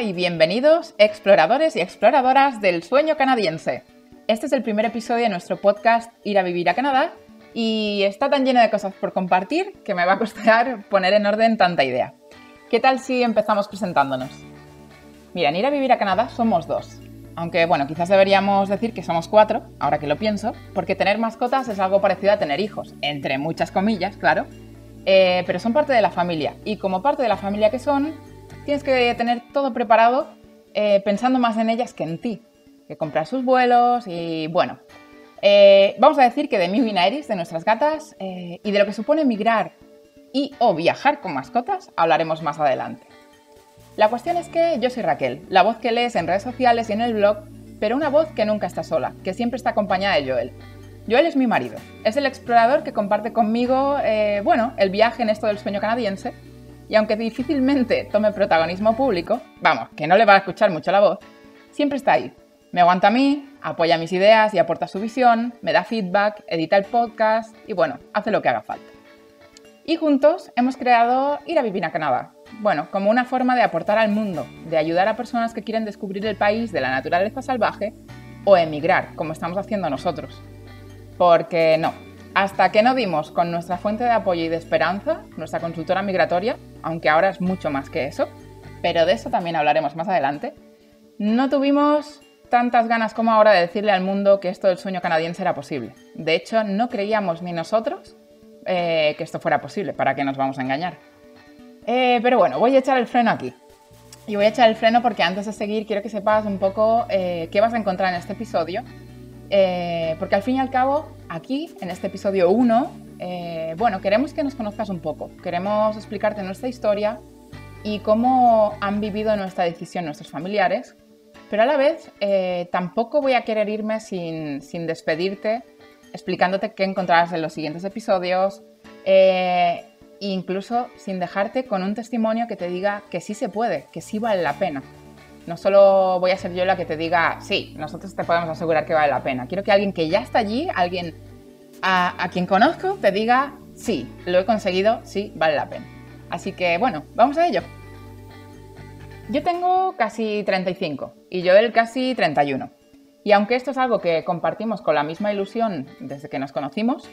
Y bienvenidos exploradores y exploradoras del sueño canadiense. Este es el primer episodio de nuestro podcast Ir a vivir a Canadá y está tan lleno de cosas por compartir que me va a costar poner en orden tanta idea. ¿Qué tal si empezamos presentándonos? Mira, en Ir a vivir a Canadá somos dos. Aunque bueno, quizás deberíamos decir que somos cuatro, ahora que lo pienso, porque tener mascotas es algo parecido a tener hijos, entre muchas comillas, claro, eh, pero son parte de la familia. Y como parte de la familia que son, tienes que tener todo preparado eh, pensando más en ellas que en ti, que comprar sus vuelos y bueno. Eh, vamos a decir que de Miu y Nairis, de nuestras gatas, eh, y de lo que supone migrar y o viajar con mascotas, hablaremos más adelante. La cuestión es que yo soy Raquel, la voz que lees en redes sociales y en el blog, pero una voz que nunca está sola, que siempre está acompañada de Joel. Joel es mi marido, es el explorador que comparte conmigo, bueno, el viaje en esto del sueño canadiense, y aunque difícilmente tome protagonismo público, vamos, que no le va a escuchar mucho la voz, siempre está ahí. Me aguanta a mí, apoya mis ideas y aporta su visión, me da feedback, edita el podcast y bueno, hace lo que haga falta. Y juntos hemos creado Ir a vivir a Canadá. Bueno, como una forma de aportar al mundo, de ayudar a personas que quieren descubrir el país de la naturaleza salvaje o emigrar, como estamos haciendo nosotros. Porque no, hasta que no dimos con nuestra fuente de apoyo y de esperanza, nuestra consultora migratoria, aunque ahora es mucho más que eso, pero de eso también hablaremos más adelante, no tuvimos tantas ganas como ahora de decirle al mundo que esto del sueño canadiense era posible. De hecho, no creíamos ni nosotros eh, que esto fuera posible, ¿para qué nos vamos a engañar? Eh, pero bueno, voy a echar el freno aquí. Y voy a echar el freno porque antes de seguir quiero que sepas un poco eh, qué vas a encontrar en este episodio eh, porque al fin y al cabo, aquí, en este episodio 1, eh, bueno, queremos que nos conozcas un poco, queremos explicarte nuestra historia y cómo han vivido nuestra decisión nuestros familiares, pero a la vez eh, tampoco voy a querer irme sin, despedirte explicándote qué encontrarás en los siguientes episodios, e incluso sin dejarte con un testimonio que te diga que sí se puede, que sí vale la pena. No solo voy a ser yo la que te diga, sí, nosotros te podemos asegurar que vale la pena. Quiero que alguien que ya está allí, alguien a, quien conozco, te diga, sí, lo he conseguido, sí, vale la pena. Así que bueno, vamos a ello. Yo tengo casi 35 y Joel casi 31. Y aunque esto es algo que compartimos con la misma ilusión desde que nos conocimos,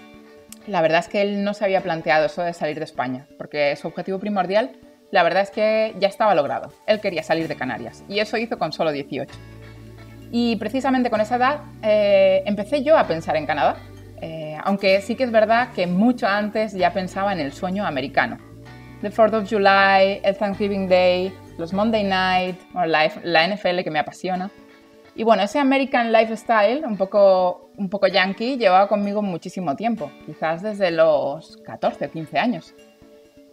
la verdad es que él no se había planteado eso de salir de España, porque su objetivo primordial la verdad es que ya estaba logrado. Él quería salir de Canarias y eso hizo con solo 18. Y precisamente con esa edad eh, empecé yo a pensar en Canadá, eh, aunque sí que es verdad que mucho antes ya pensaba en el sueño americano. The 4th of July, el Thanksgiving Day, los Monday Night, la, la NFL que me apasiona. Y bueno, ese American Lifestyle, un poco, un poco yankee, llevaba conmigo muchísimo tiempo, quizás desde los 14 o 15 años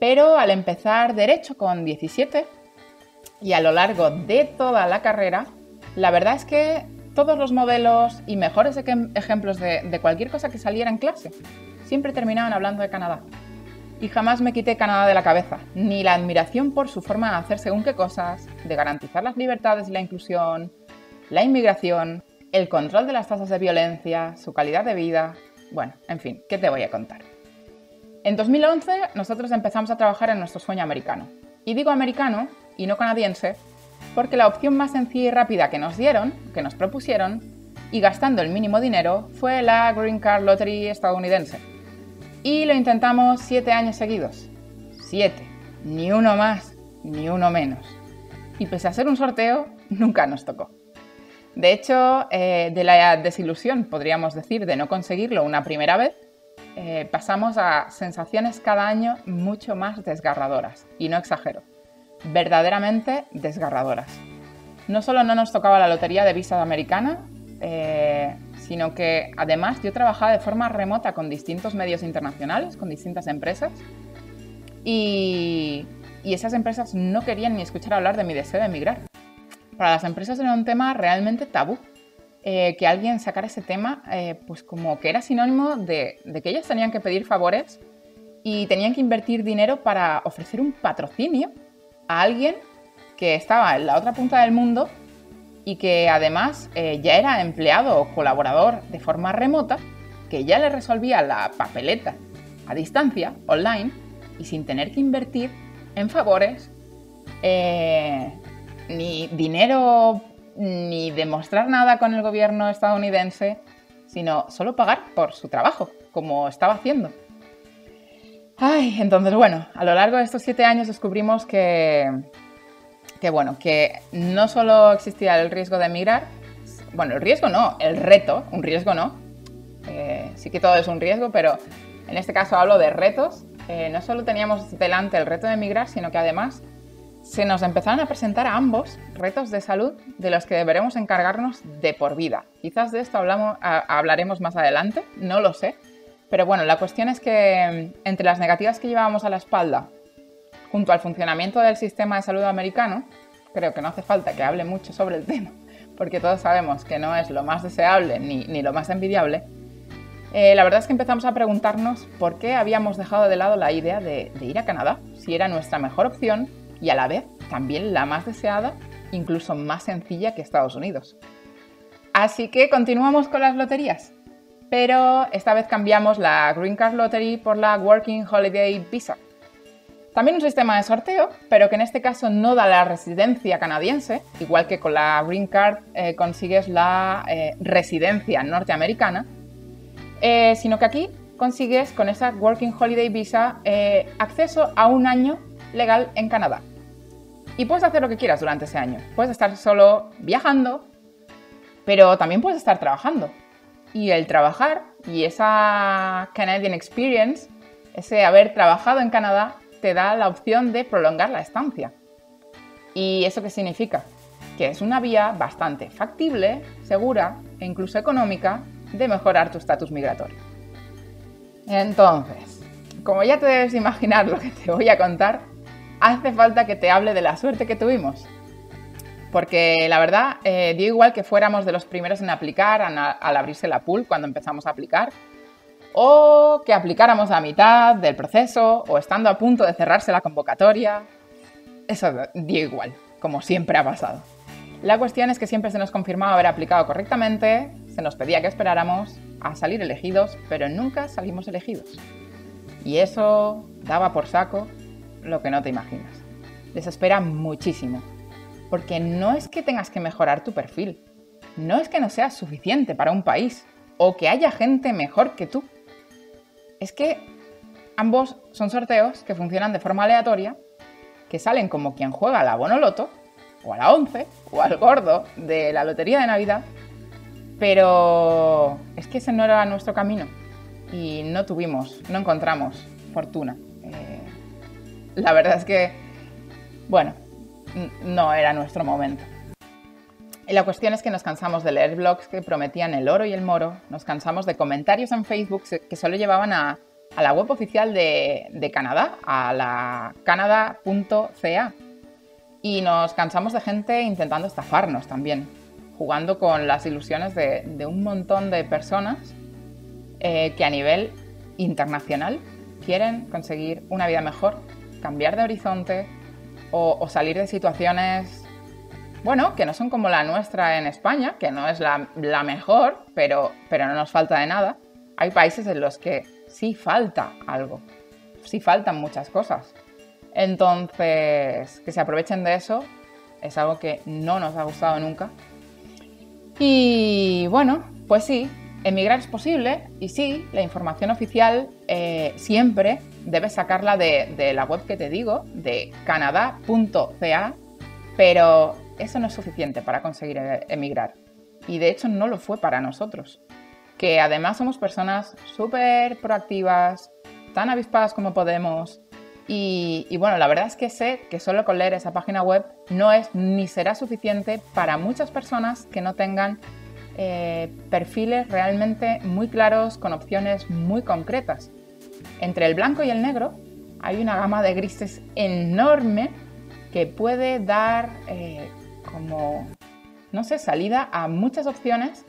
pero al empezar derecho con 17 y a lo largo de toda la carrera, la verdad es que todos los modelos y mejores ejemplos de, cualquier cosa que saliera en clase siempre terminaban hablando de Canadá. Y jamás me quité Canadá de la cabeza, ni la admiración por su forma de hacer según qué cosas, de garantizar las libertades y la inclusión, la inmigración, el control de las tasas de violencia, su calidad de vida. Bueno, en fin, ¿qué te voy a contar? En 2011 nosotros empezamos a trabajar en nuestro sueño americano. Y digo americano y no canadiense porque la opción más sencilla y rápida que nos dieron, que nos propusieron, y gastando el mínimo dinero, fue la Green Card Lottery estadounidense. Y lo intentamos siete años seguidos. Siete. Ni uno más, ni uno menos. Y pese a ser un sorteo, nunca nos tocó. De hecho, eh, de la desilusión, podríamos decir, de no conseguirlo una primera vez, eh, pasamos a sensaciones cada año mucho más desgarradoras, y no exagero, verdaderamente desgarradoras. No solo no nos tocaba la lotería de visa americana, eh, sino que además yo trabajaba de forma remota con distintos medios internacionales, con distintas empresas, y, esas empresas no querían ni escuchar hablar de mi deseo de emigrar. Para las empresas era un tema realmente tabú eh, que alguien sacara ese tema, eh, pues como que era sinónimo de, que ellos tenían que pedir favores y tenían que invertir dinero para ofrecer un patrocinio a alguien que estaba en la otra punta del mundo y que además eh, ya era empleado o colaborador de forma remota, que ya le resolvía la papeleta a distancia, online, y sin tener que invertir en favores ni dinero ni demostrar nada con el gobierno estadounidense, sino solo pagar por su trabajo, como estaba haciendo. Ay, entonces, bueno, a lo largo de estos siete años descubrimos que, que, bueno, que no solo existía el riesgo de emigrar, bueno, el riesgo no, el reto, un riesgo no, eh, sí que todo es un riesgo, pero en este caso hablo de retos, eh, no solo teníamos delante el reto de emigrar, sino que además se nos empezaron a presentar a ambos retos de salud de los que deberemos encargarnos de por vida. Quizás de esto hablamos, hablaremos más adelante, no lo sé. Pero bueno, la cuestión es que mm, entre las negativas que llevábamos a la espalda, junto al funcionamiento del sistema de salud americano, creo que no hace falta que hable mucho sobre el tema, porque todos sabemos que no es lo más deseable ni, ni lo más envidiable, eh, la verdad es que empezamos a preguntarnos por qué habíamos dejado de lado la idea de ir a Canadá, si era nuestra mejor opción y a la vez también la más deseada, incluso más sencilla que Estados Unidos. Así que continuamos con las loterías, pero esta vez cambiamos la Green Card Lottery por la Working Holiday Visa. También un sistema de sorteo, pero que en este caso no da la residencia canadiense, igual que con la Green Card eh, consigues la eh, residencia norteamericana, eh, sino que aquí consigues con esa Working Holiday Visa acceso a un año legal en Canadá. Y puedes hacer lo que quieras durante ese año. Puedes estar solo viajando, pero también puedes estar trabajando. Y el trabajar y esa Canadian Experience, ese haber trabajado en Canadá, te da la opción de prolongar la estancia. ¿Y eso qué significa? Que es una vía bastante factible, segura e incluso económica de mejorar tu estatus migratorio. Entonces, como ya te debes imaginar lo que te voy a contar, hace falta que te hable de la suerte que tuvimos. Porque la verdad, eh, dio igual que fuéramos de los primeros en aplicar al abrirse la pool cuando empezamos a aplicar, o que aplicáramos a mitad del proceso, o estando a punto de cerrarse la convocatoria. Eso dio igual, como siempre ha pasado. La cuestión es que siempre se nos confirmaba haber aplicado correctamente, se nos pedía que esperáramos a salir elegidos, pero nunca salimos elegidos. Y eso daba por saco lo que no te imaginas. Desespera muchísimo, porque no es que tengas que mejorar tu perfil, no es que no seas suficiente para un país o que haya gente mejor que tú. Es que ambos son sorteos que funcionan de forma aleatoria, que salen como quien juega a la Bonoloto, o a la 11, o al gordo de la Lotería de Navidad, pero es que ese no era nuestro camino y no tuvimos, no encontramos fortuna. La verdad es que, bueno, no era nuestro momento. La cuestión es que nos cansamos de leer blogs que prometían el oro y el moro, nos cansamos de comentarios en Facebook que solo llevaban a, la web oficial de, Canadá, a la canada.ca. Y nos cansamos de gente intentando estafarnos también, jugando con las ilusiones de, un montón de personas eh, que a nivel internacional quieren conseguir una vida mejor cambiar de horizonte o, salir de situaciones, bueno, que no son como la nuestra en España, que no es la, mejor, pero, pero no nos falta de nada. Hay países en los que sí falta algo, sí faltan muchas cosas. Entonces, que se aprovechen de eso es algo que no nos ha gustado nunca. Y bueno, pues sí, emigrar es posible y sí, la información oficial eh, siempre debes sacarla de, la web que te digo, de canadá.ca, pero eso no es suficiente para conseguir e, emigrar. Y de hecho no lo fue para nosotros, que además somos personas súper proactivas, tan avispadas como podemos. Y, bueno, la verdad es que sé que solo con leer esa página web no es ni será suficiente para muchas personas que no tengan eh, perfiles realmente muy claros con opciones muy concretas. Entre el blanco y el negro hay una gama de grises enorme que puede dar eh, como, no sé, salida a muchas opciones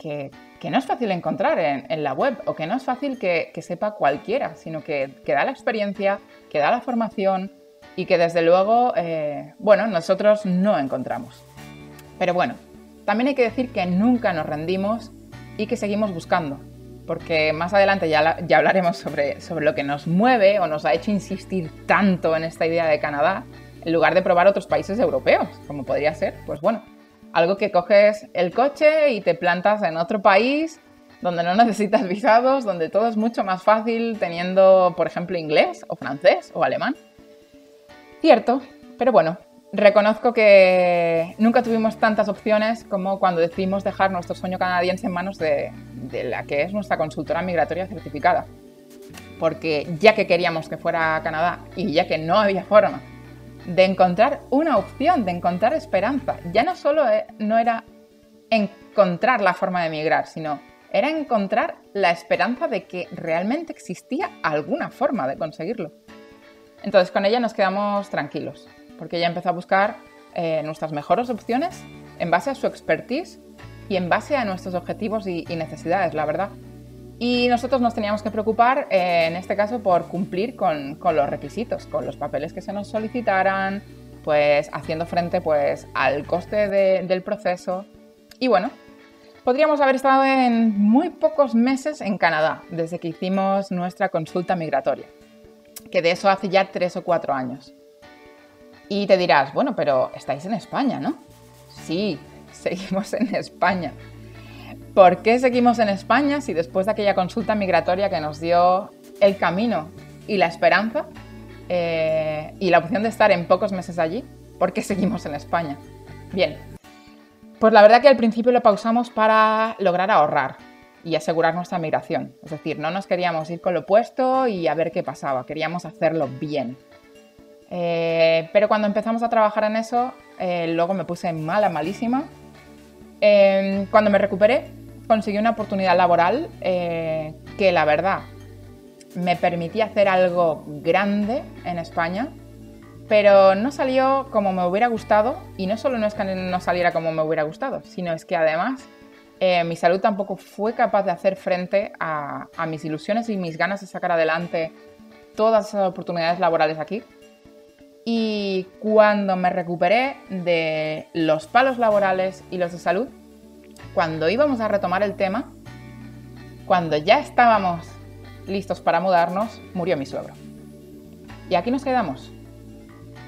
que, no es fácil encontrar en, la web o que no es fácil que, sepa cualquiera, sino que, da la experiencia, que da la formación y que desde luego, eh, bueno, nosotros no encontramos. Pero bueno, también hay que decir que nunca nos rendimos y que seguimos buscando porque más adelante ya, ya hablaremos sobre, sobre lo que nos mueve o nos ha hecho insistir tanto en esta idea de Canadá, en lugar de probar otros países europeos, como podría ser, pues bueno, algo que coges el coche y te plantas en otro país donde no necesitas visados, donde todo es mucho más fácil teniendo, por ejemplo, inglés o francés o alemán. Cierto, pero bueno, reconozco que nunca tuvimos tantas opciones como cuando decidimos dejar nuestro sueño canadiense en manos de, la que es nuestra consultora migratoria certificada. Porque ya que queríamos que fuera a Canadá y ya que no había forma de encontrar una opción, de encontrar esperanza, ya no solo eh, no era encontrar la forma de emigrar, sino era encontrar la esperanza de que realmente existía alguna forma de conseguirlo. Entonces con ella nos quedamos tranquilos, porque ella empezó a buscar eh, nuestras mejores opciones en base a su expertise y en base a nuestros objetivos y, necesidades, la verdad. Y nosotros nos teníamos que preocupar, eh, en este caso, por cumplir con, los requisitos, con los papeles que se nos solicitaran, pues haciendo frente pues, al coste del proceso. Y bueno, podríamos haber estado en muy pocos meses en Canadá, desde que hicimos nuestra consulta migratoria, que de eso hace ya tres o cuatro años. Y te dirás, bueno, pero estáis en España, ¿no? Sí, seguimos en España. ¿Por qué seguimos en España si después de aquella consulta migratoria que nos dio el camino y la esperanza eh, y la opción de estar en pocos meses allí, ¿por qué seguimos en España? Bien, pues la verdad que al principio lo pausamos para lograr ahorrar y asegurar nuestra migración. Es decir, no nos queríamos ir con lo opuesto y a ver qué pasaba, queríamos hacerlo bien. Eh, pero cuando empezamos a trabajar en eso, eh, luego me puse mala, malísima. Em, cuando me recuperé, conseguí una oportunidad laboral eh, que la verdad me permitía hacer algo grande en España pero no salió como me hubiera gustado y no solo no es que no saliera como me hubiera gustado, sino es que además eh, mi salud tampoco fue capaz de hacer frente a, mis ilusiones y mis ganas de sacar adelante todas esas oportunidades laborales aquí. Y cuando me recuperé de los palos laborales y los de salud, cuando íbamos a retomar el tema, cuando ya estábamos listos para mudarnos, murió mi suegro. Y aquí nos quedamos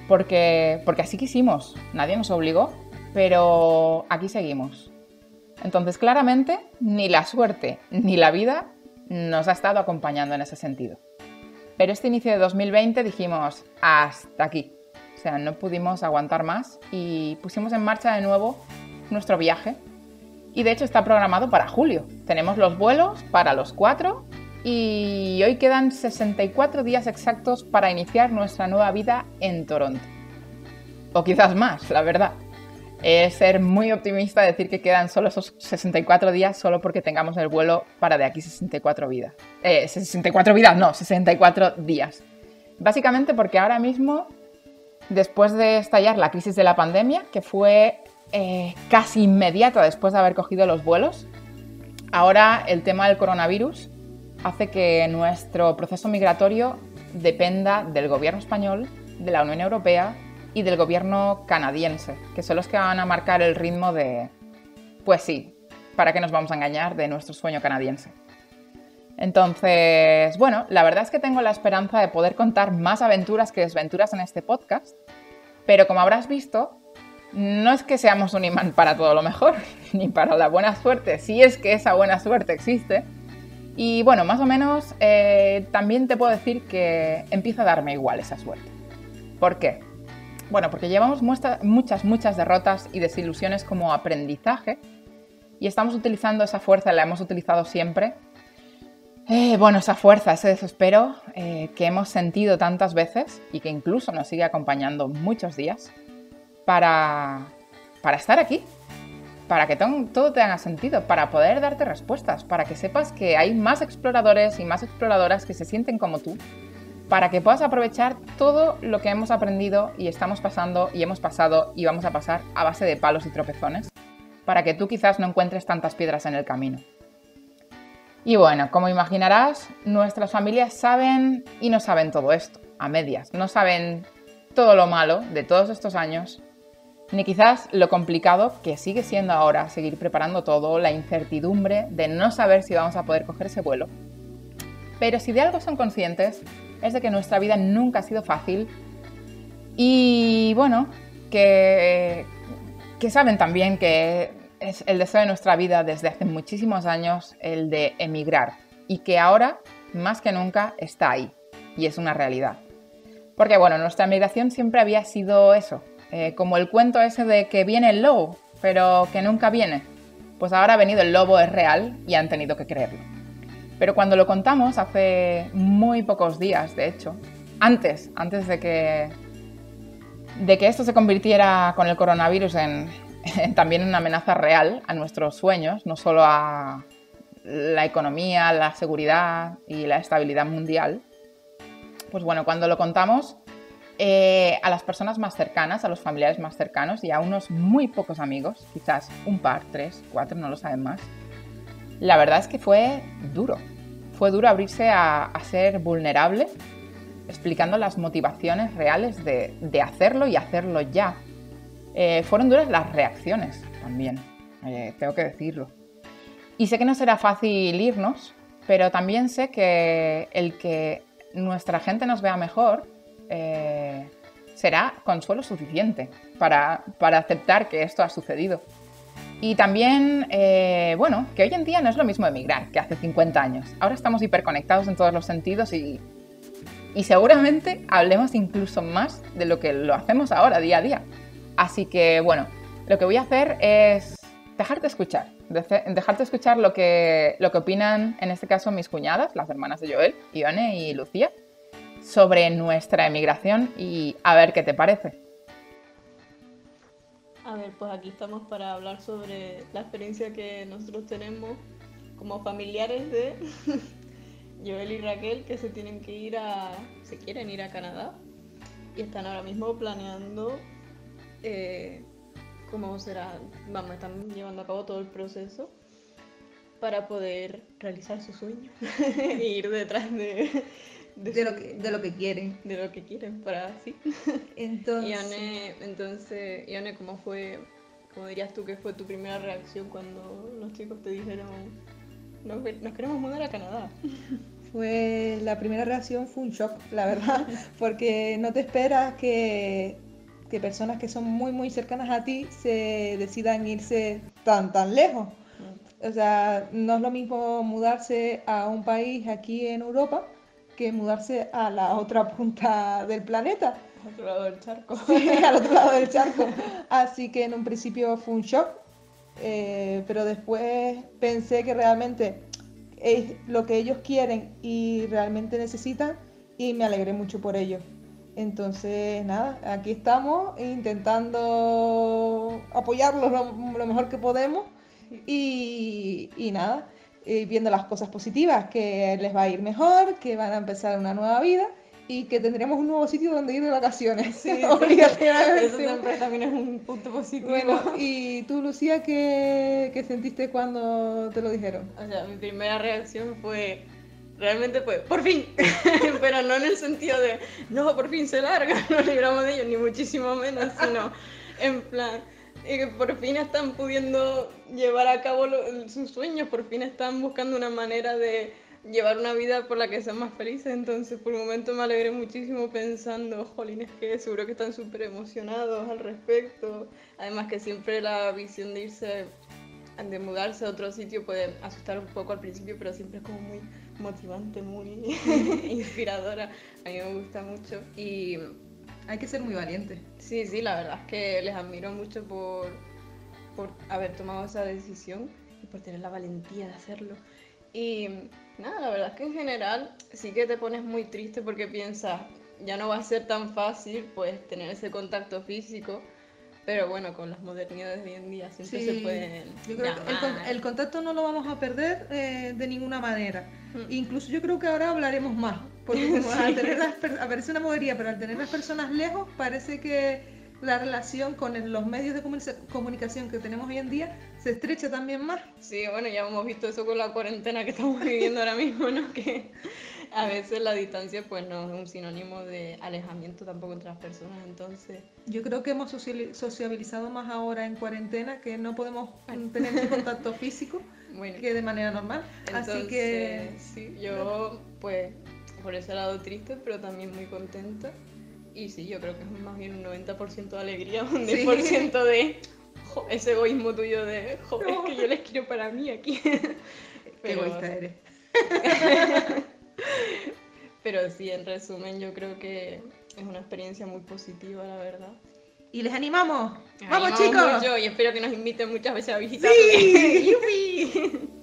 porque, porque así quisimos, nadie nos obligó, pero aquí seguimos. Entonces, claramente, ni la suerte ni la vida nos ha estado acompañando en ese sentido. Pero este inicio de 2020 dijimos, hasta aquí. O sea, no pudimos aguantar más y pusimos en marcha de nuevo nuestro viaje. Y de hecho está programado para julio. Tenemos los vuelos para los cuatro y hoy quedan 64 días exactos para iniciar nuestra nueva vida en Toronto. O quizás más, la verdad. Es ser muy optimista decir que quedan solo esos 64 días solo porque tengamos el vuelo para de aquí 64 vidas. Eh, 64 vidas, no, 64 días. Básicamente porque ahora mismo, después de estallar la crisis de la pandemia, que fue eh, casi inmediata después de haber cogido los vuelos, ahora el tema del coronavirus hace que nuestro proceso migratorio dependa del gobierno español, de la Unión Europea y del gobierno canadiense, que son los que van a marcar el ritmo de, pues sí, para qué nos vamos a engañar, de nuestro sueño canadiense. Entonces, bueno, la verdad es que tengo la esperanza de poder contar más aventuras que desventuras en este podcast, pero como habrás visto, no es que seamos un imán para todo lo mejor, ni para la buena suerte, si es que esa buena suerte existe, y bueno, más o menos eh, también te puedo decir que empieza a darme igual esa suerte. ¿Por qué? Bueno, porque llevamos muchas, muchas derrotas y desilusiones como aprendizaje y estamos utilizando esa fuerza, la hemos utilizado siempre. Eh, bueno, esa fuerza, ese desespero eh, que hemos sentido tantas veces y que incluso nos sigue acompañando muchos días para, para estar aquí, para que todo te haga sentido, para poder darte respuestas, para que sepas que hay más exploradores y más exploradoras que se sienten como tú, para que puedas aprovechar todo lo que hemos aprendido y estamos pasando y hemos pasado y vamos a pasar a base de palos y tropezones, para que tú quizás no encuentres tantas piedras en el camino. Y bueno, como imaginarás, nuestras familias saben y no saben todo esto, a medias, no saben todo lo malo de todos estos años ni quizás lo complicado que sigue siendo ahora seguir preparando todo, la incertidumbre de no saber si vamos a poder coger ese vuelo. Pero si de algo son conscientes es de que nuestra vida nunca ha sido fácil Y bueno, que, que saben también que es el deseo de nuestra vida desde hace muchísimos años el de emigrar y que ahora, más que nunca, está ahí y es una realidad. Porque bueno, nuestra emigración siempre había sido eso, eh, como el cuento ese de que viene el lobo, pero que nunca viene. Pues ahora ha venido el lobo, es real y han tenido que creerlo. Pero cuando lo contamos, hace muy pocos días, de hecho, antes, antes de que, de que esto se convirtiera con el coronavirus en, también una amenaza real a nuestros sueños, no solo a la economía, la seguridad y la estabilidad mundial, pues bueno, cuando lo contamos eh, a las personas más cercanas, a los familiares más cercanos y a unos muy pocos amigos, quizás un par, tres, cuatro, no lo saben más, la verdad es que fue duro. Fue duro abrirse a, ser vulnerable, explicando las motivaciones reales de hacerlo y hacerlo ya, eh, fueron duras las reacciones también, eh, tengo que decirlo. Y sé que no será fácil irnos, pero también sé que el que nuestra gente nos vea mejor eh, será consuelo suficiente para, aceptar que esto ha sucedido. Y también, bueno, que hoy en día no es lo mismo emigrar que hace 50 años. Ahora estamos hiperconectados en todos los sentidos y, y seguramente hablemos incluso más de lo que lo hacemos ahora, día a día. Así que bueno, lo que voy a hacer es dejarte escuchar, dejarte escuchar lo que, lo que opinan en este caso mis cuñadas, las hermanas de Joel, Ione y Lucía, sobre nuestra emigración y a ver qué te parece. A ver, pues aquí estamos para hablar sobre la experiencia que nosotros tenemos como familiares de Joel y Raquel que se tienen que ir a, se quieren ir a Canadá y están ahora mismo planeando eh, cómo será, vamos, están llevando a cabo todo el proceso para poder realizar su sueño e ir detrás de, de, lo que, de lo que quieren. De lo que quieren, para así. Entonces, Ione, entonces, Ione, ¿cómo fue, cómo dirías tú que fue tu primera reacción cuando los chicos te dijeron, nos, nos queremos mudar a Canadá? Fue, la primera reacción fue un shock, la verdad, porque no te esperas que que personas que son muy, muy cercanas a ti se decidan irse tan, tan lejos. Mm. O sea, no es lo mismo mudarse a un país aquí en Europa que mudarse a la otra punta del planeta. Al otro lado del charco. al otro lado del charco. Así que en un principio fue un shock, eh, pero después pensé que realmente es lo que ellos quieren y realmente necesitan y me alegré mucho por ello. Entonces, nada, aquí estamos intentando apoyarlos lo, mejor que podemos y, nada, eh, viendo las cosas positivas, que les va a ir mejor, que van a empezar una nueva vida y que tendremos un nuevo sitio donde ir de vacaciones. Sí, Eso siempre también es un punto positivo. Bueno, ¿y tú, Lucía, qué, qué sentiste cuando te lo dijeron? O sea, mi primera reacción fue realmente pues, por fin, pero no en el sentido de, no, por fin se larga, nos libramos de ellos, ni muchísimo menos, sino en plan, que por fin están pudiendo llevar a cabo sus sueños, por fin están buscando una manera de llevar una vida por la que sean más felices, entonces por un momento me alegré muchísimo pensando, jolines, que seguro que están súper emocionados al respecto, además que siempre la visión de irse, de mudarse a otro sitio puede asustar un poco al principio, pero siempre es como muy motivante, muy inspiradora. A mí me gusta mucho. Y hay que ser muy valiente. Sí, sí, la verdad es que les admiro mucho por, por haber tomado esa decisión y por tener la valentía de hacerlo. Y nada, la verdad es que en general sí que te pones muy triste porque piensas, ya no va a ser tan fácil pues tener ese contacto físico pero bueno, con las modernidades de hoy en día siempre se pueden. Yo creo que el, contacto no lo vamos a perder eh, de ninguna manera. Mm. Incluso yo creo que ahora hablaremos más. Porque al tener las, aparece una modería, pero al tener las personas lejos, parece que la relación con los medios de comunicación que tenemos hoy en día se estrecha también más. Sí, bueno, ya hemos visto eso con la cuarentena que estamos viviendo ahora mismo, ¿no? Que a veces la distancia pues no es un sinónimo de alejamiento tampoco entre las personas, entonces... Yo creo que hemos sociabilizado más ahora en cuarentena, que no podemos tener contacto físico que de manera normal. Así que... Sí, yo pues por ese lado triste, pero también muy contenta. Y sí, yo creo que es más bien un 90% de alegría, un 10% de jo, ese egoísmo tuyo de, jo, es que yo les quiero para mí aquí. Qué egoísta eres. Pero sí, en resumen, yo creo que es una experiencia muy positiva, la verdad. Y les animamos. ¡Vamos, animamos chicos! mucho y espero que nos inviten muchas veces a ¡Sí!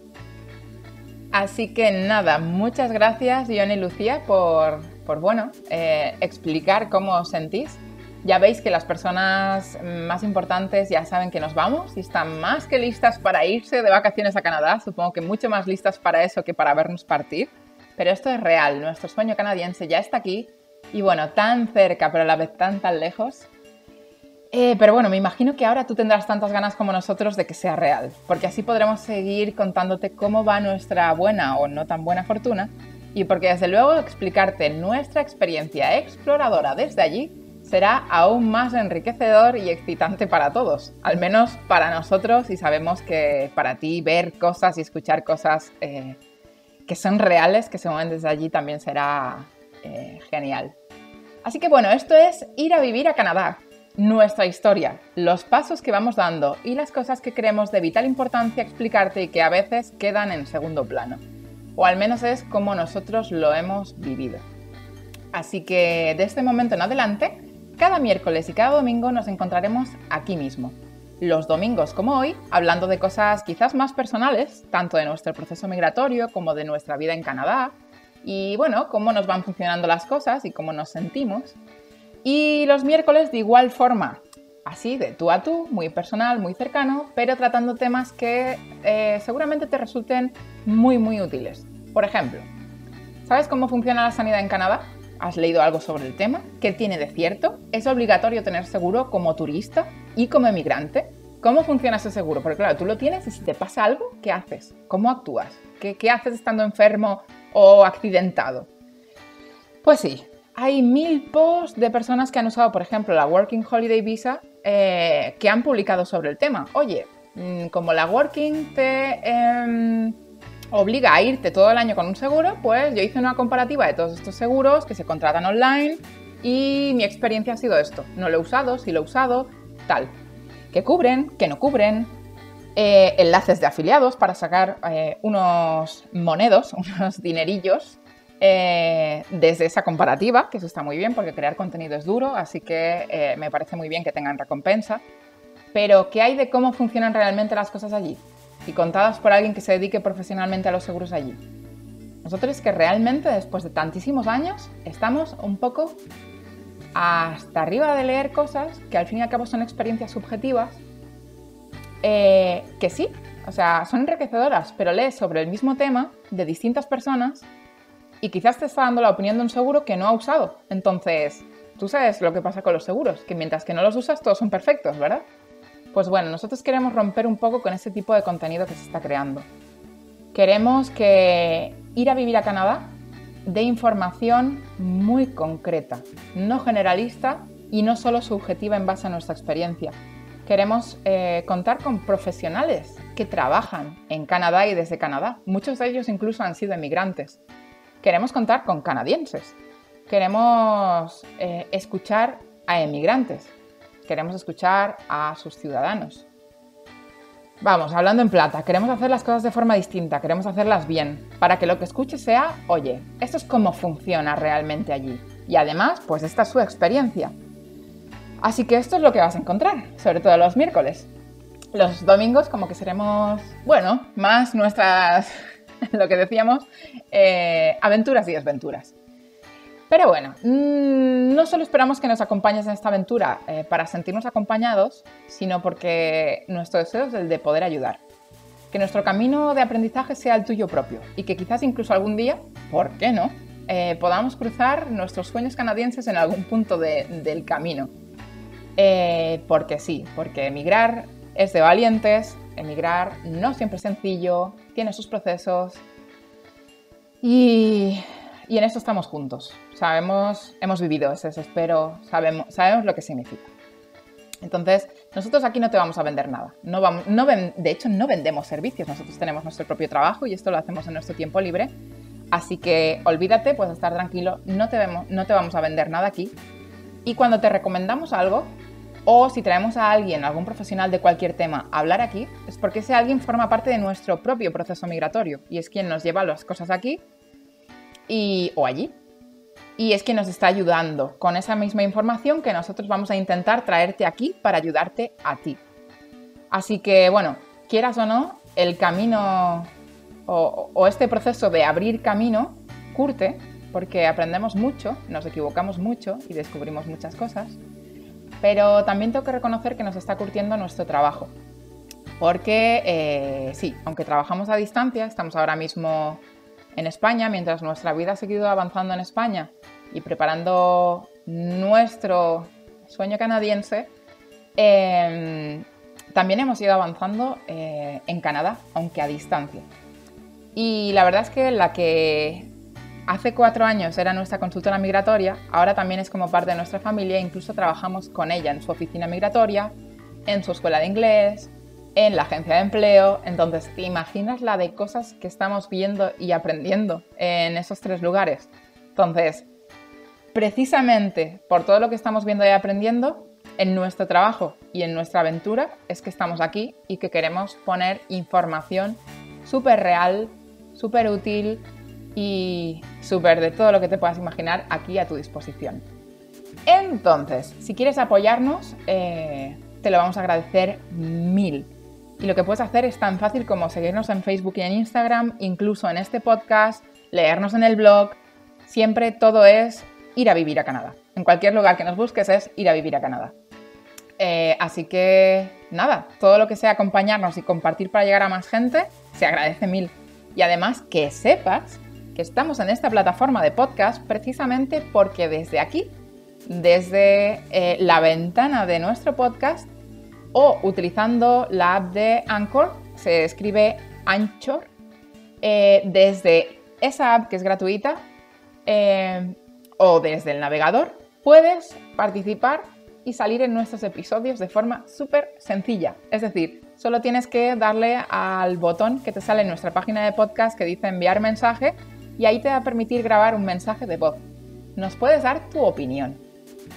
Así que nada, muchas gracias, John y Lucía, por, por bueno, eh, explicar cómo os sentís. Ya veis que las personas más importantes ya saben que nos vamos y están más que listas para irse de vacaciones a Canadá. Supongo que mucho más listas para eso que para vernos partir. Pero esto es real, nuestro sueño canadiense ya está aquí y bueno, tan cerca pero a la vez tan tan lejos. Eh, pero bueno, me imagino que ahora tú tendrás tantas ganas como nosotros de que sea real, porque así podremos seguir contándote cómo va nuestra buena o no tan buena fortuna y porque desde luego explicarte nuestra experiencia exploradora desde allí será aún más enriquecedor y excitante para todos, al menos para nosotros y sabemos que para ti ver cosas y escuchar cosas eh, que son reales, que se mueven desde allí también será eh, genial. Así que bueno, esto es ir a vivir a Canadá, nuestra historia, los pasos que vamos dando y las cosas que creemos de vital importancia explicarte y que a veces quedan en segundo plano. O al menos es como nosotros lo hemos vivido. Así que de este momento en adelante, cada miércoles y cada domingo nos encontraremos aquí mismo. Los domingos como hoy, hablando de cosas quizás más personales, tanto de nuestro proceso migratorio como de nuestra vida en Canadá, y bueno, cómo nos van funcionando las cosas y cómo nos sentimos. Y los miércoles de igual forma, así de tú a tú, muy personal, muy cercano, pero tratando temas que eh, seguramente te resulten muy, muy útiles. Por ejemplo, ¿sabes cómo funciona la sanidad en Canadá? ¿Has leído algo sobre el tema? ¿Qué tiene de cierto? ¿Es obligatorio tener seguro como turista y como emigrante? ¿Cómo funciona ese seguro? Porque claro, tú lo tienes y si te pasa algo, ¿qué haces? ¿Cómo actúas? ¿Qué, qué haces estando enfermo o accidentado? Pues sí, hay mil posts de personas que han usado, por ejemplo, la Working Holiday Visa, eh, que han publicado sobre el tema. Oye, mm, como la Working te em, obliga a irte todo el año con un seguro, pues yo hice una comparativa de todos estos seguros que se contratan online y mi experiencia ha sido esto. No lo he usado, sí lo he usado, tal. ¿Qué cubren? ¿Qué no cubren? Eh, enlaces de afiliados para sacar eh, unos monedos, unos dinerillos eh, desde esa comparativa, que eso está muy bien porque crear contenido es duro, así que eh, me parece muy bien que tengan recompensa. Pero, ¿qué hay de cómo funcionan realmente las cosas allí? Y contadas por alguien que se dedique profesionalmente a los seguros allí. Nosotros que realmente después de tantísimos años estamos un poco hasta arriba de leer cosas que al fin y al cabo son experiencias subjetivas, eh, que sí, o sea, son enriquecedoras, pero lees sobre el mismo tema de distintas personas y quizás te está dando la opinión de un seguro que no ha usado. Entonces, tú sabes lo que pasa con los seguros, que mientras que no los usas todos son perfectos, ¿verdad? Pues bueno, nosotros queremos romper un poco con ese tipo de contenido que se está creando. Queremos que ir a vivir a Canadá dé información muy concreta, no generalista y no solo subjetiva en base a nuestra experiencia. Queremos eh, contar con profesionales que trabajan en Canadá y desde Canadá. Muchos de ellos incluso han sido emigrantes queremos contar con canadienses, queremos eh, escuchar a emigrantes, queremos escuchar a sus ciudadanos. Vamos, hablando en plata, queremos hacer las cosas de forma distinta, queremos hacerlas bien, para que lo que escuches sea, oye, esto es cómo funciona realmente allí. Y además, pues esta es su experiencia. Así que esto es lo que vas a encontrar, sobre todo los miércoles. Los domingos como que seremos, bueno, más nuestras lo que decíamos, eh, aventuras y desventuras. Pero bueno, mmm, no solo esperamos que nos acompañes en esta aventura eh, para sentirnos acompañados, sino porque nuestro deseo es el de poder ayudar. Que nuestro camino de aprendizaje sea el tuyo propio y que quizás incluso algún día, ¿por qué no?, eh, podamos cruzar nuestros sueños canadienses en algún punto de, del camino. Porque sí, porque emigrar es de valientes, emigrar no siempre es sencillo, tiene sus procesos y, en esto estamos juntos. Sabemos, hemos vivido ese desespero, sabemos, sabemos lo que significa. Entonces, nosotros aquí no te vamos a vender nada. No vamos, no ven, de hecho, no vendemos servicios. Nosotros tenemos nuestro propio trabajo y esto lo hacemos en nuestro tiempo libre. Así que olvídate, puedes estar tranquilo, no te, vemos, no te vamos a vender nada aquí. Y cuando te recomendamos algo, o si traemos a alguien, algún profesional de cualquier tema, a hablar aquí, es porque ese alguien forma parte de nuestro propio proceso migratorio y es quien nos lleva las cosas aquí y, o allí. Y es quien nos está ayudando con esa misma información que nosotros vamos a intentar traerte aquí para ayudarte a ti. Así que, bueno, quieras o no, el camino o, o este proceso de abrir camino curte porque aprendemos mucho, nos equivocamos mucho y descubrimos muchas cosas pero también tengo que reconocer que nos está curtiendo nuestro trabajo. Porque eh, sí, aunque trabajamos a distancia, estamos ahora mismo en España, mientras nuestra vida ha seguido avanzando en España y preparando nuestro sueño canadiense, em, también hemos ido avanzando eh, en Canadá, aunque a distancia. Y la verdad es que la que Hace cuatro años era nuestra consultora migratoria, ahora también es como parte de nuestra familia e incluso trabajamos con ella en su oficina migratoria, en su escuela de inglés, en la agencia de empleo. Entonces, ¿te imaginas la de cosas que estamos viendo y aprendiendo en esos tres lugares? Entonces, precisamente por todo lo que estamos viendo y aprendiendo, en nuestro trabajo y en nuestra aventura es que estamos aquí y que queremos poner información súper real, súper útil, y súper de todo lo que te puedas imaginar aquí a tu disposición. Entonces, si quieres apoyarnos, eh, te lo vamos a agradecer mil. Y lo que puedes hacer es tan fácil como seguirnos en Facebook y en Instagram, incluso en este podcast, leernos en el blog. Siempre todo es ir a vivir a Canadá. En cualquier lugar que nos busques es ir a vivir a Canadá. Eh, así que nada, todo lo que sea acompañarnos y compartir para llegar a más gente, se agradece mil. Y además que sepas estamos en esta plataforma de podcast precisamente porque desde aquí, desde eh, la ventana de nuestro podcast o utilizando la app de Anchor, se escribe Anchor, eh, desde esa app que es gratuita eh, o desde el navegador, puedes participar y salir en nuestros episodios de forma súper sencilla. Es decir, solo tienes que darle al botón que te sale en nuestra página de podcast que dice enviar mensaje y ahí te va a permitir grabar un mensaje de voz. Nos puedes dar tu opinión,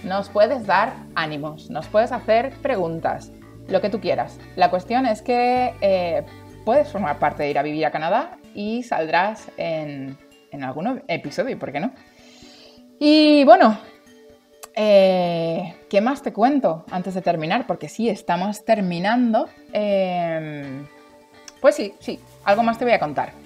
nos puedes dar ánimos, nos puedes hacer preguntas, lo que tú quieras. La cuestión es que eh, puedes formar parte de ir a vivir a Canadá y saldrás en, algún episodio, ¿por qué no? Y bueno, eh, ¿qué más te cuento antes de terminar? Porque sí, estamos terminando. Em, pues sí, sí, algo más te voy a contar.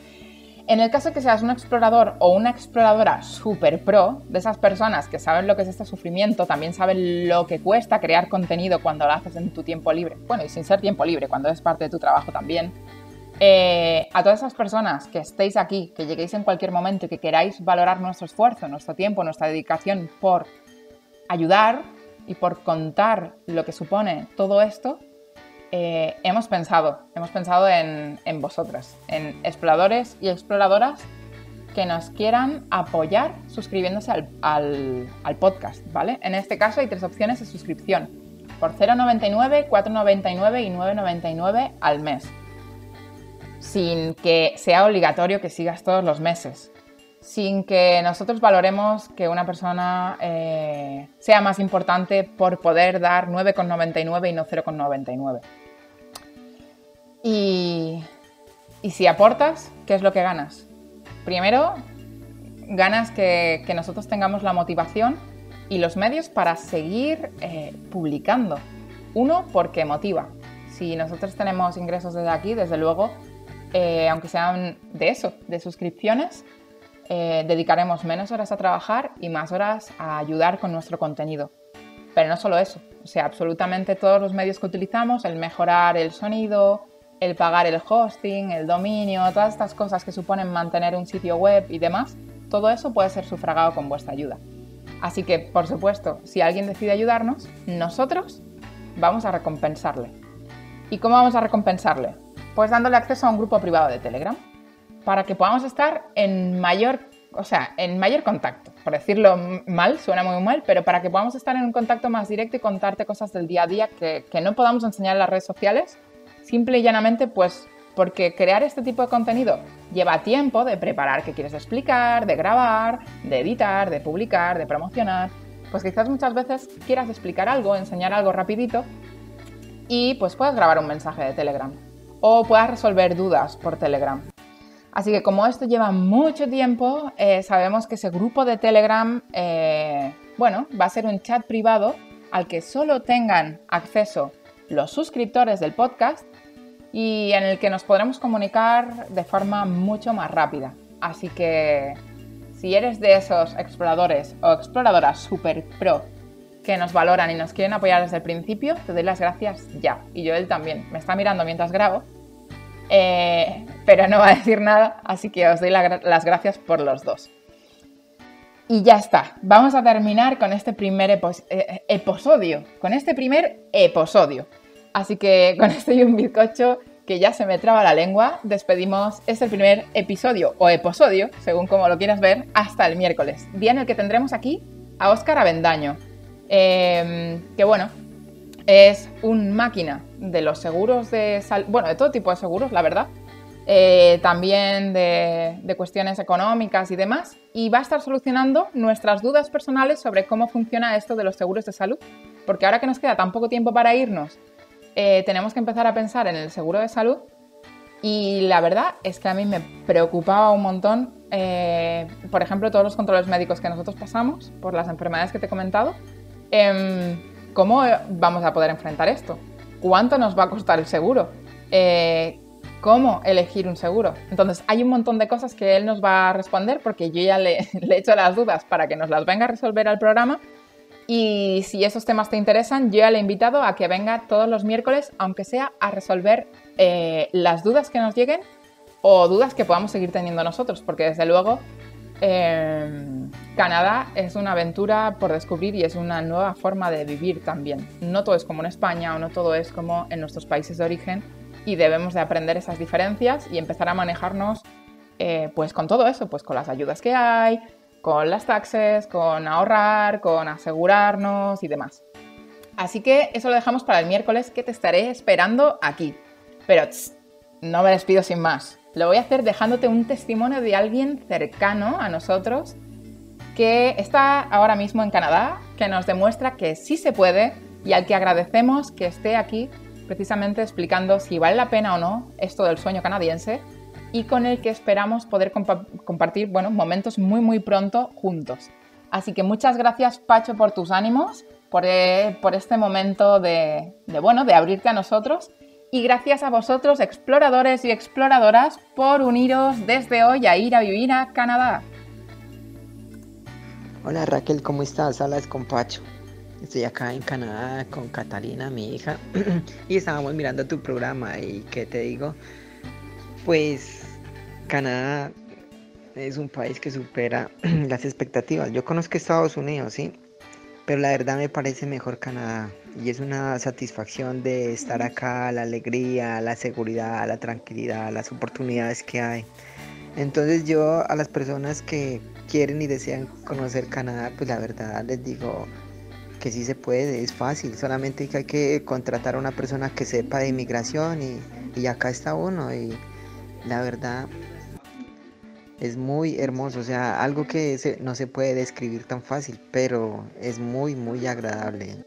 En el caso de que seas un explorador o una exploradora super pro, de esas personas que saben lo que es este sufrimiento, también saben lo que cuesta crear contenido cuando lo haces en tu tiempo libre, bueno, y sin ser tiempo libre, cuando es parte de tu trabajo también, eh, a todas esas personas que estéis aquí, que lleguéis en cualquier momento y que queráis valorar nuestro esfuerzo, nuestro tiempo, nuestra dedicación por ayudar y por contar lo que supone todo esto, eh, hemos pensado, hemos pensado en, vosotras, en exploradores y exploradoras que nos quieran apoyar suscribiéndose al, podcast, ¿vale? En este caso hay tres opciones de suscripción, por 0,99, 4,99 y 9,99 al mes, sin que sea obligatorio que sigas todos los meses, sin que nosotros valoremos que una persona eh, sea más importante por poder dar 9,99 y no 0,99. Y, si aportas, ¿qué es lo que ganas? Primero, ganas que, nosotros tengamos la motivación y los medios para seguir eh, publicando. Uno, porque motiva. Si nosotros tenemos ingresos desde aquí, desde luego, eh, aunque sean de eso, de suscripciones, eh, dedicaremos menos horas a trabajar y más horas a ayudar con nuestro contenido. Pero no solo eso, o sea, absolutamente todos los medios que utilizamos, el mejorar el sonido, el pagar el hosting, el dominio, todas estas cosas que suponen mantener un sitio web y demás, todo eso puede ser sufragado con vuestra ayuda. Así que, por supuesto, si alguien decide ayudarnos, nosotros vamos a recompensarle. ¿Y cómo vamos a recompensarle? Pues dándole acceso a un grupo privado de Telegram para que podamos estar en mayor, o sea, en mayor contacto. Por decirlo mal, suena muy mal, pero para que podamos estar en un contacto más directo y contarte cosas del día a día que, no podamos enseñar en las redes sociales Simple y llanamente, pues porque crear este tipo de contenido lleva tiempo de preparar qué quieres explicar, de grabar, de editar, de publicar, de promocionar. pues quizás muchas veces quieras explicar algo, enseñar algo rapidito y pues puedes grabar un mensaje de Telegram o puedas resolver dudas por Telegram. Así que como esto lleva mucho tiempo, eh, sabemos que ese grupo de Telegram, eh, bueno, va a ser un chat privado al que solo tengan acceso los suscriptores del podcast y en el que nos podremos comunicar de forma mucho más rápida. Así que si eres de esos exploradores o exploradoras super pro que nos valoran y nos quieren apoyar desde el principio, te doy las gracias ya. Y yo él también. Me está mirando mientras grabo, eh, pero no va a decir nada, así que os doy las gracias por los dos. Y ya está. Vamos a terminar con este primer eh, episodio. Con este primer episodio. Así que con este y un bizcocho que ya se me traba la lengua, despedimos este primer episodio o episodio, según como lo quieras ver, hasta el miércoles, día en el que tendremos aquí a Óscar Avendaño, em, que bueno, es un máquina de los seguros de salud, bueno, de todo tipo de seguros, la verdad, eh, también de, cuestiones económicas y demás, y va a estar solucionando nuestras dudas personales sobre cómo funciona esto de los seguros de salud, porque ahora que nos queda tan poco tiempo para irnos eh, tenemos que empezar a pensar en el seguro de salud y la verdad es que a mí me preocupaba un montón, eh, por ejemplo, todos los controles médicos que nosotros pasamos por las enfermedades que te he comentado. Em, ¿Cómo vamos a poder enfrentar esto? ¿Cuánto nos va a costar el seguro? ¿Cómo elegir un seguro? Entonces, hay un montón de cosas que él nos va a responder porque yo ya le, he hecho las dudas para que nos las venga a resolver al programa y si esos temas te interesan, yo ya le he invitado a que venga todos los miércoles, aunque sea a resolver eh, las dudas que nos lleguen o dudas que podamos seguir teniendo nosotros, porque desde luego em, Canadá es una aventura por descubrir y es una nueva forma de vivir también. No todo es como en España o no todo es como en nuestros países de origen y debemos de aprender esas diferencias y empezar a manejarnos eh, pues con todo eso, pues con las ayudas que hay, con las taxes, con ahorrar, con asegurarnos y demás. Así que eso lo dejamos para el miércoles que te estaré esperando aquí. Pero no me despido sin más. Lo voy a hacer dejándote un testimonio de alguien cercano a nosotros que está ahora mismo en Canadá, que nos demuestra que sí se puede y al que agradecemos que esté aquí precisamente explicando si vale la pena o no esto del sueño canadiense y con el que esperamos poder compartir bueno, momentos muy muy pronto juntos. Así que muchas gracias Pacho por tus ánimos, por, eh, por este momento de, bueno, de abrirte a nosotros y gracias a vosotros exploradores y exploradoras por uniros desde hoy a ir a vivir a Canadá. Hola Raquel, ¿cómo estás? Hablas con Pacho. Estoy acá en Canadá con Catalina, mi hija, y estábamos mirando tu programa y ¿qué te digo? Pues Canadá es un país que supera las expectativas. Yo conozco Estados Unidos, sí, pero la verdad me parece mejor Canadá. Y es una satisfacción de estar acá, la alegría, la seguridad, la tranquilidad, las oportunidades que hay. Entonces yo a las personas que quieren y desean conocer Canadá, pues la verdad les digo que sí se puede, es fácil, solamente hay que contratar a una persona que sepa de inmigración y, y acá está uno. Y, la verdad es muy hermoso, o sea, algo que no se puede describir tan fácil, pero es muy, muy agradable.